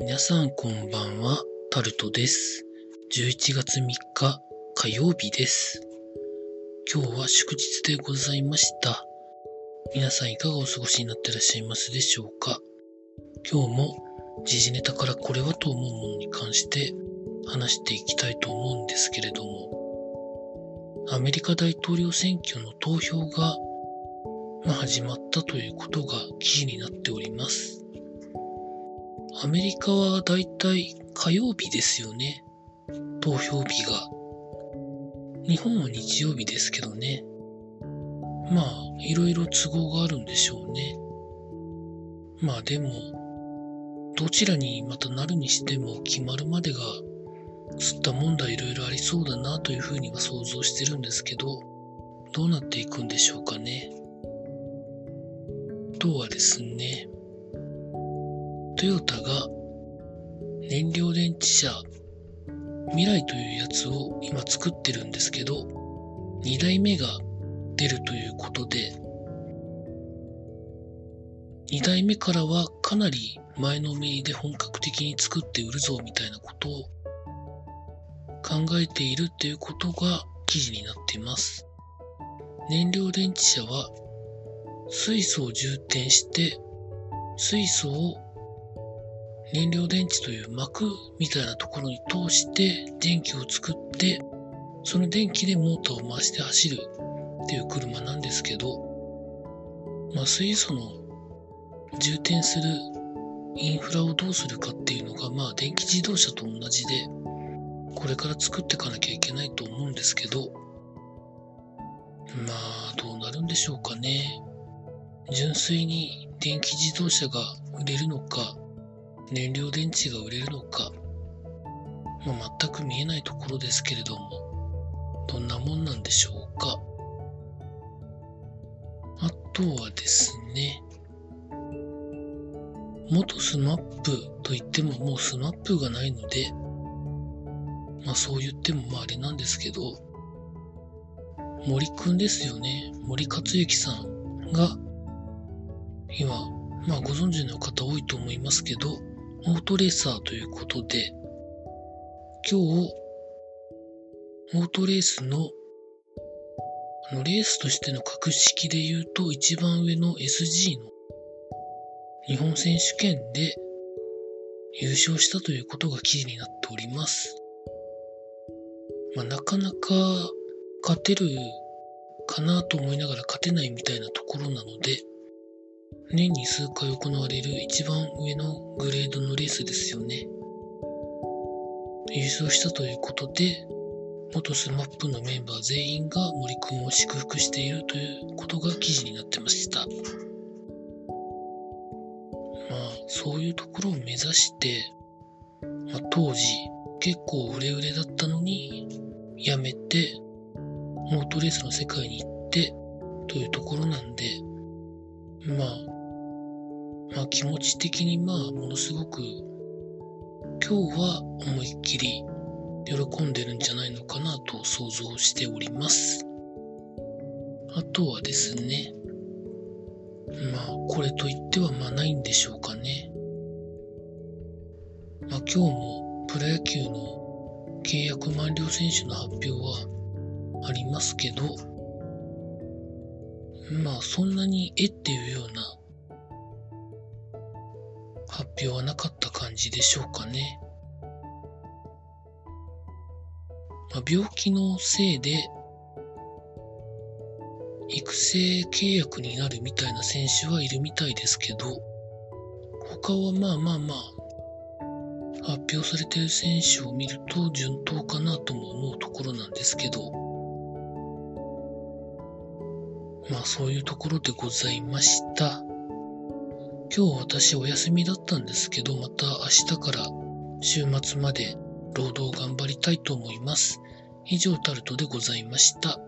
皆さんこんばんは、タルトです。11月3日火曜日です。今日は祝日でございました。皆さんいかがお過ごしになってらっしゃいますでしょうか今日も時事ネタからこれはと思うものに関して話していきたいと思うんですけれども、アメリカ大統領選挙の投票が、ま、始まったということが記事になっております。アメリカはだいたい火曜日ですよね。投票日が。日本は日曜日ですけどね。まあ、いろいろ都合があるんでしょうね。まあでも、どちらにまたなるにしても決まるまでが、吸った問題いろいろありそうだなというふうには想像してるんですけど、どうなっていくんでしょうかね。あとはですね、トヨタが燃料電池車未来というやつを今作ってるんですけど、2代目が出るということで、2代目からはかなり前のめりで本格的に作って売るぞみたいなことを考えているっていうことが記事になっています。燃料電池車は水素を充填して水素を燃料電池という膜みたいなところに通して電気を作って、その電気でモーターを回して走るっていう車なんですけど、まあ水素の充填するインフラをどうするかっていうのが、まあ電気自動車と同じで、これから作っていかなきゃいけないと思うんですけど、まあどうなるんでしょうかね。純粋に電気自動車が売れるのか、燃料電池が売れるのか、まあ、全く見えないところですけれども、どんなもんなんでしょうか。あとはですね、元スマップと言ってももうスマップがないので、まあそう言ってもまああれなんですけど、森くんですよね。森且行さんが、今、まあご存知の方多いと思いますけど、オートレーサーということで、今日、オートレースの、あの、レースとしての格式で言うと、一番上の SG の日本選手権で優勝したということが記事になっております。まあ、なかなか勝てるかなと思いながら勝てないみたいなところなので、年に数回行われる一番上のグレードのレースですよね。優勝したということで、元スマップのメンバー全員が森くんを祝福しているということが記事になってました。まあ、そういうところを目指して、まあ、当時結構売れ売れだったのに、やめて、モートレースの世界に行って、というところなんで、まあ、まあ気持ち的にまあものすごく今日は思いっきり喜んでるんじゃないのかなと想像しております。あとはですね、まあこれと言ってはまあないんでしょうかね。まあ今日もプロ野球の契約満了選手の発表はありますけど、まあそんなにえっていうような発表はなかった感じでしょうかね。まあ、病気のせいで育成契約になるみたいな選手はいるみたいですけど、他はまあまあまあ発表されている選手を見ると順当かなとも思うところなんですけど、まあそういうところでございました。今日私お休みだったんですけど、また明日から週末まで労働頑張りたいと思います。以上タルトでございました。